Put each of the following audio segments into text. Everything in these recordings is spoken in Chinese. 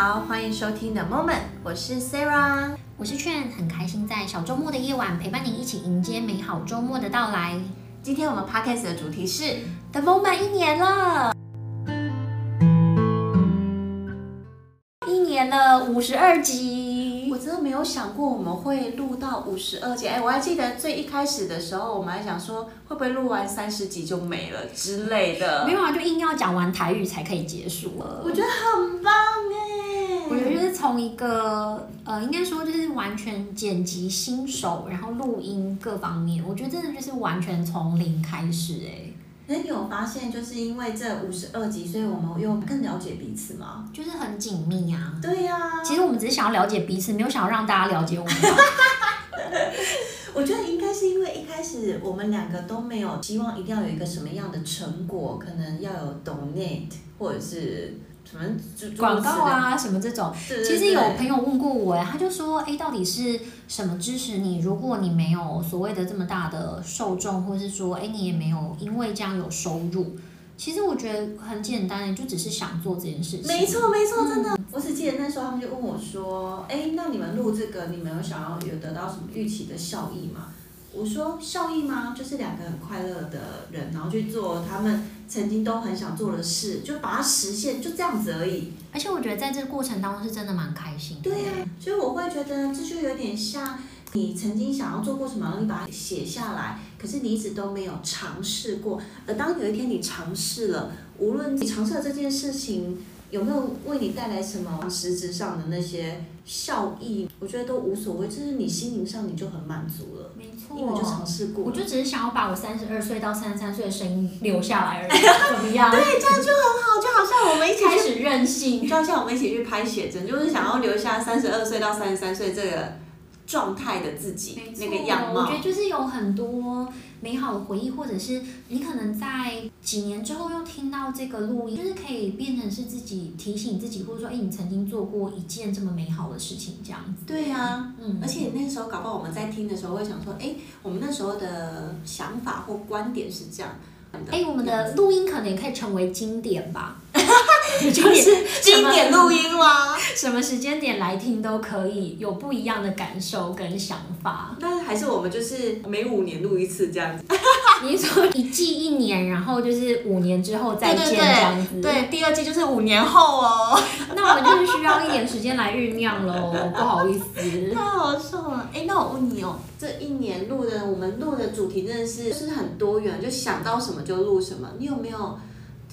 好，欢迎收听 The Moment，我是 Sarah，我是劝，很开心在小周末的夜晚陪伴您一起迎接美好周末的到来。今天我们 Podcast 的主题是 The Moment 一年了，一年了五十二集。我真的没有想过我们会录到五十二集，哎，我还记得最一开始的时候，我们还想说会不会录完三十集就没了之类的。没有啊，就硬要讲完台语才可以结束了。我觉得很棒觉得就是从一个呃，应该说就是完全剪辑新手，然后录音各方面，我觉得真的就是完全从零开始哎。那你有发现，就是因为这五十二集，所以我们又更了解彼此吗？就是很紧密啊。对呀、啊。其实我们只是想要了解彼此，没有想要让大家了解我们。我觉得应该是因为一开始我们两个都没有希望一定要有一个什么样的成果，可能要有 donate 或者是。什么广告啊，什么这种，对对对，其实有朋友问过我，他就说，哎，到底是什么支持你？如果你没有所谓的这么大的受众，或是说，哎，你也没有因为这样有收入，其实我觉得很简单，就只是想做这件事情。没错，没错，真的。嗯、我只记得那时候他们就问我说，哎，那你们录这个，你们有想要有得到什么预期的效益吗？我说效益吗？就是两个很快乐的人，然后去做他们曾经都很想做的事，就把它实现，就这样子而已。而且我觉得在这个过程当中是真的蛮开心的。对呀、啊，所以我会觉得这就有点像你曾经想要做过什么，你把它写下来，可是你一直都没有尝试过。而当有一天你尝试了，无论你尝试了这件事情。有没有为你带来什么实质上的那些效益？我觉得都无所谓，就是你心灵上你就很满足了。没错，试过。我就只是想要把我三十二岁到三十三岁的声音留下来而已，怎么样？对，这样就很好，就好像我们一起开始任性，就好像我们一起去拍写真，就是想要留下三十二岁到三十三岁这个状态的自己，那个样貌。我觉得就是有很多。美好的回忆，或者是你可能在几年之后又听到这个录音，就是可以变成是自己提醒自己，或者说，哎，你曾经做过一件这么美好的事情，这样子。对呀、啊，嗯，而且那时候搞不好我们在听的时候会想说，哎，我们那时候的想法或观点是这样。哎，我们的录音可能也可以成为经典吧。就是经典录音吗？什么时间点来听都可以，有不一样的感受跟想法。那还是我们就是每五年录一次这样子。你说一季一年，然后就是五年之后再见这样子。对，第二季就是五年后哦。那我们就是需要一点时间来酝酿喽，不好意思。太好笑了。哎，那我问你哦，这一年录的，我们录的主题真的是就是很多元，就想到什么就录什么。你有没有？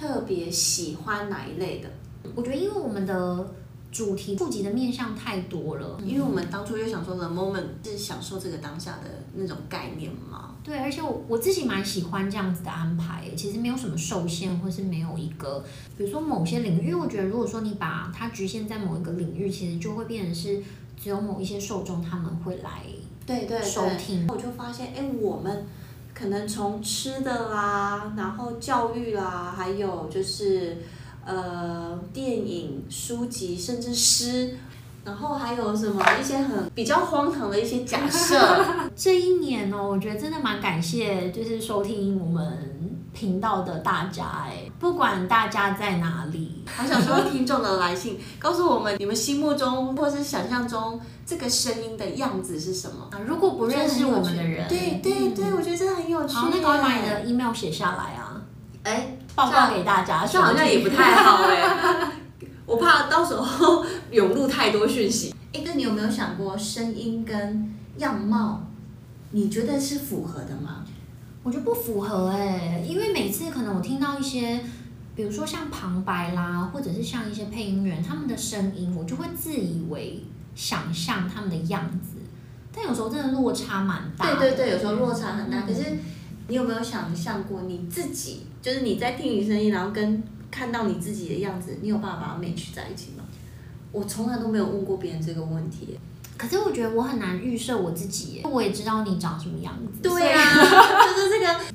特别喜欢哪一类的？我觉得，因为我们的主题触及的面向太多了，因为我们当初就想说，the moment 是享受这个当下的那种概念嘛。对，而且我我自己蛮喜欢这样子的安排，其实没有什么受限，或是没有一个，比如说某些领域，因为我觉得如果说你把它局限在某一个领域，其实就会变成是只有某一些受众他们会来对对收听。我就发现，哎，我们。可能从吃的啦，然后教育啦，还有就是呃电影、书籍，甚至诗，然后还有什么一些很比较荒唐的一些假设。这一年哦，我觉得真的蛮感谢，就是收听我们频道的大家哎，不管大家在哪里，好想说听众的来信，告诉我们你们心目中或是想象中这个声音的样子是什么啊？如果不认识我们的人，对对对，我觉得真的很有趣。好，那赶快把你的 email 写下来啊！哎，报告给大家，这好像也不太好哎，我怕到时候涌入太多讯息。哎，哥，你有没有想过声音跟样貌，你觉得是符合的吗？我觉得不符合哎，因为每次可能我听到一些，比如说像旁白啦，或者是像一些配音员他们的声音，我就会自以为想象他们的样子，但有时候真的落差蛮大。对对对，有时候落差很大。嗯、可是你有没有想象过你自己，就是你在听你声音，然后跟看到你自己的样子，你有办法把它 match 在一起吗？我从来都没有问过别人这个问题。可是我觉得我很难预设我自己，我也知道你长什么样子。对啊，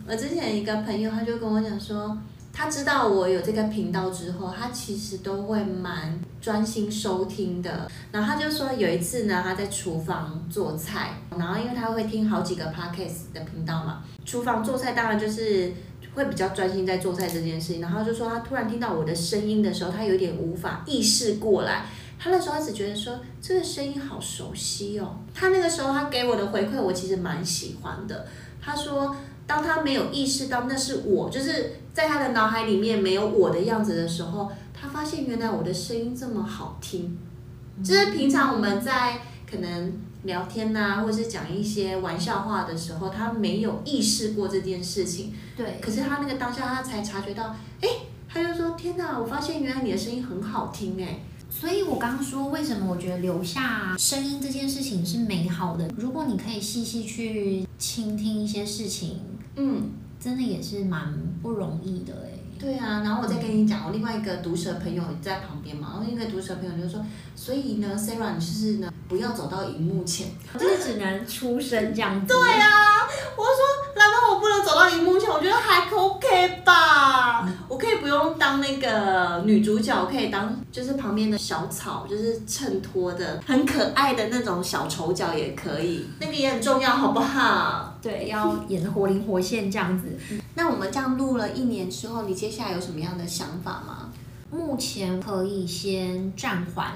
我之前一个朋友，他就跟我讲说，他知道我有这个频道之后，他其实都会蛮专心收听的。然后他就说有一次呢，他在厨房做菜，然后因为他会听好几个 podcast 的频道嘛，厨房做菜当然就是会比较专心在做菜这件事情。然后就说他突然听到我的声音的时候，他有点无法意识过来。他那时候他只觉得说这个声音好熟悉哦。他那个时候他给我的回馈，我其实蛮喜欢的。他说，当他没有意识到那是我，就是在他的脑海里面没有我的样子的时候，他发现原来我的声音这么好听。就是平常我们在可能聊天呐、啊，或者是讲一些玩笑话的时候，他没有意识过这件事情。对。可是他那个当下，他才察觉到，哎，他就说：“天哪，我发现原来你的声音很好听哎。”所以我刚刚说，为什么我觉得留下声音这件事情是美好的？如果你可以细细去倾听一些事情，嗯，真的也是蛮不容易的哎。对啊，然后我再跟你讲，我另外一个毒舌朋友在旁边嘛，然后一个毒舌朋友就说，所以呢，Sarah，你就是呢，不要走到荧幕前，就是只能出声这样子。对啊，我说，不能走到荧幕前？我觉得还 OK 吧，嗯、我可以不用当那个女主角，我可以当就是旁边的小草，就是衬托的很可爱的那种小丑角也可以，那个也很重要，好不好？对，要演的活灵活现这样子。那我们这样录了一年之后，你接下来有什么样的想法吗？目前可以先暂缓。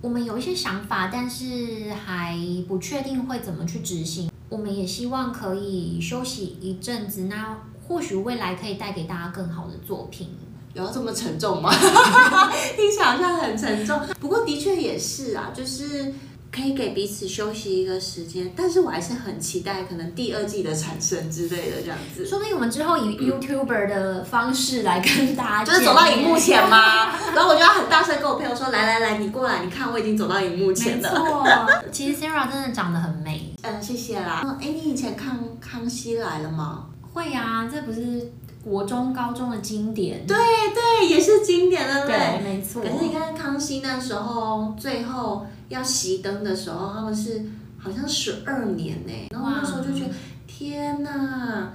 我们有一些想法，但是还不确定会怎么去执行。我们也希望可以休息一阵子，那或许未来可以带给大家更好的作品。有要这么沉重吗？听起来好像很沉重。不过的确也是啊，就是。可以给彼此休息一个时间，但是我还是很期待可能第二季的产生之类的这样子。说不定我们之后以 YouTuber 的方式来跟大家，就是走到荧幕前吗？然后我就要很大声跟我朋友说：“来来来，你过来，你看我已经走到荧幕前了。”没错，其实 Sarah 真的长得很美。嗯，谢谢啦。哎，你以前看《康熙来了》吗？会呀、啊，这不是国中、高中的经典。对对，也是经典的，对，对没错。可是你看康熙那时候最后。要熄灯的时候，他们是好像十二年呢，然后那时候就觉得天哪，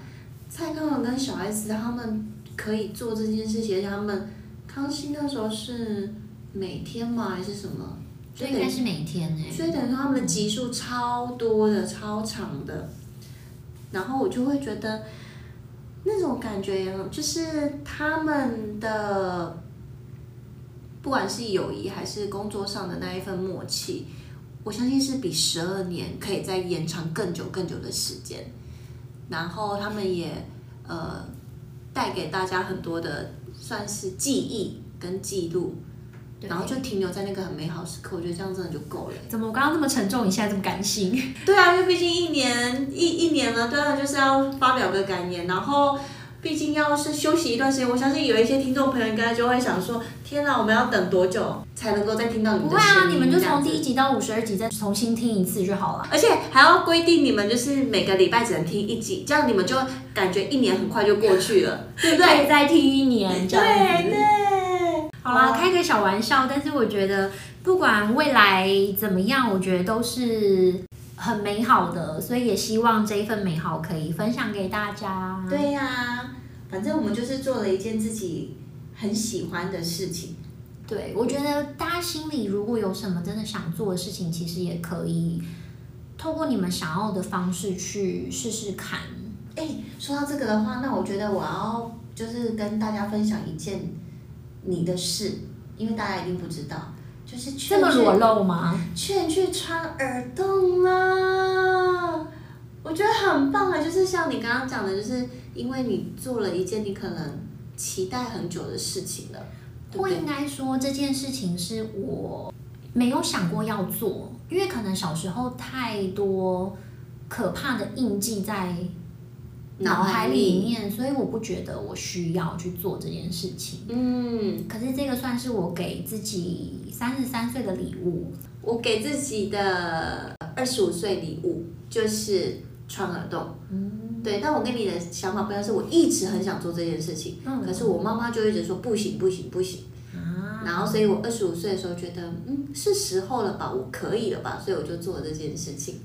蔡康永跟小 S 他们可以做这件事情，而且他们康熙那时候是每天吗还是什么？就应该是每天呢，所以等于说他们的集数超多的、超长的，然后我就会觉得那种感觉，就是他们的。不管是友谊还是工作上的那一份默契，我相信是比十二年可以再延长更久更久的时间。然后他们也呃带给大家很多的算是记忆跟记录，然后就停留在那个很美好时刻。我觉得这样真的就够了。怎么我刚刚那么沉重，你现在这么感性？对啊，因为毕竟一年一一年了，对啊，就是要发表个感言，然后。毕竟要是休息一段时间，我相信有一些听众朋友应该就会想说：天哪，我们要等多久才能够再听到你们的声音？不会啊，你们就从第一集到五十二集再重新听一次就好了。而且还要规定你们就是每个礼拜只能听一集，这样你们就感觉一年很快就过去了，对不对？可以再听一年这样子。对对。好啦，开个小玩笑，但是我觉得不管未来怎么样，我觉得都是。很美好的，所以也希望这一份美好可以分享给大家。对呀、啊，反正我们就是做了一件自己很喜欢的事情。对，我觉得大家心里如果有什么真的想做的事情，其实也可以透过你们想要的方式去试试看。哎，说到这个的话，那我觉得我要就是跟大家分享一件你的事，因为大家一定不知道。就是这么裸露吗？劝去穿耳洞啦，我觉得很棒啊！就是像你刚刚讲的，就是因为你做了一件你可能期待很久的事情了。或应该说这件事情是我没有想过要做，因为可能小时候太多可怕的印记在。脑海里面，所以我不觉得我需要去做这件事情。嗯，可是这个算是我给自己三十三岁的礼物。我给自己的二十五岁礼物就是穿耳洞。嗯，对。但我跟你的想法不一样，是我一直很想做这件事情，嗯，可是我妈妈就一直说不行不行不行。啊。然后，所以我二十五岁的时候觉得，嗯，是时候了吧，我可以了吧，所以我就做了这件事情。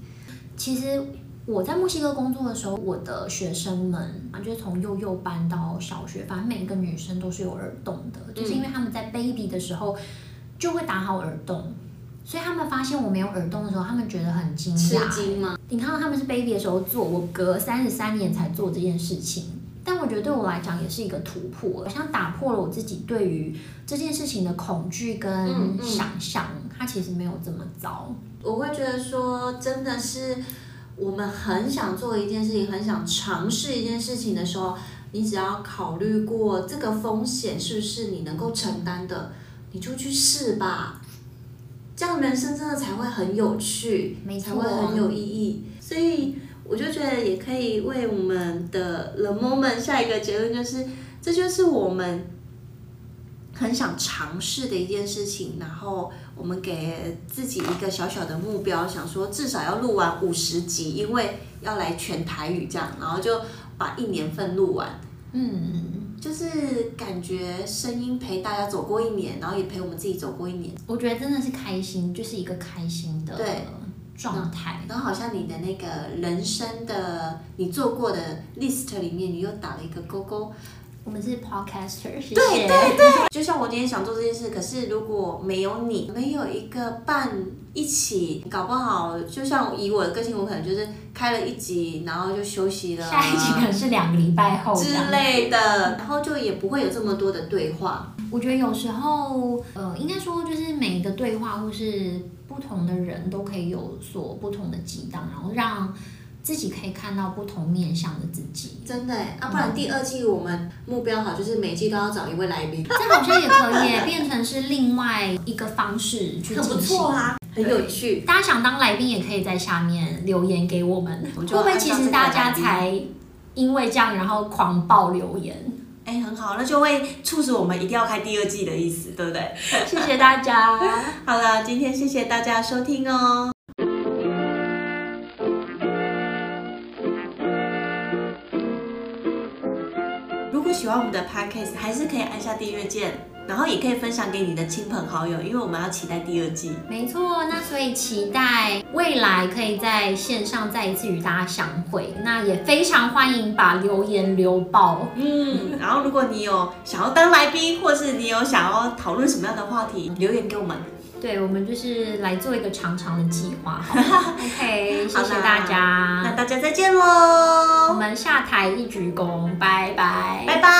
其实。我在墨西哥工作的时候，我的学生们啊，就是从幼幼班到小学，反正每一个女生都是有耳洞的，嗯、就是因为他们在 baby 的时候就会打好耳洞，所以他们发现我没有耳洞的时候，他们觉得很惊讶。吃惊吗？你看到他们是 baby 的时候做，我隔三十三年才做这件事情，但我我觉得对我来讲也是一个突破，好像打破了我自己对于这件事情的恐惧跟想象，嗯嗯、它其实没有这么糟。我会觉得说，真的是我们很想做一件事情，很想尝试一件事情的时候，你只要考虑过这个风险是不是你能够承担的，你就去试吧。这样人生真的才会很有趣，没，才会很有意义。所以我就觉得也可以为我们的 The Moment 下一个结论，就是这就是我们很想尝试的一件事情。然后我们给自己一个小小的目标，想说至少要录完五十集，因为要来全台语这样，然后就把一年份录完。嗯。就是感觉声音陪大家走过一年，然后也陪我们自己走过一年。我觉得真的是开心，就是一个开心的状态。然后好像你的那个人生的你做过的 list 里面，你又打了一个勾勾。我们是 podcaster，谢谢。对对对，就像我今天想做这件事，可是如果没有你，没有一个伴一起，搞不好就像以我的个性，我可能就是开了一集，然后就休息了。下一集可能是两个礼拜后之类的，然后就也不会有这么多的对话。我觉得有时候，呃，应该说就是每一个对话或是不同的人都可以有所不同的激荡，然后让。自己可以看到不同面向的自己，真的啊！不然第二季我们目标好，就是每季都要找一位来宾，这好像也可以变成是另外一个方式去很不错啊，很有趣。大家想当来宾也可以在下面留言给我们，会不会其实大家才因为这样然后狂爆留言？哎、欸，很好，那就会促使我们一定要开第二季的意思，对不对？谢谢大家。好了，今天谢谢大家收听哦。喜欢我们的 podcast，还是可以按下订阅键，然后也可以分享给你的亲朋好友，因为我们要期待第二季。没错，那所以期待未来可以在线上再一次与大家相会。那也非常欢迎把留言留爆。嗯，然后如果你有想要当来宾，或是你有想要讨论什么样的话题，留言给我们。对我们就是来做一个长长的计划，OK，谢谢大家，那大家再见喽，我们下台一鞠躬，拜拜，拜拜。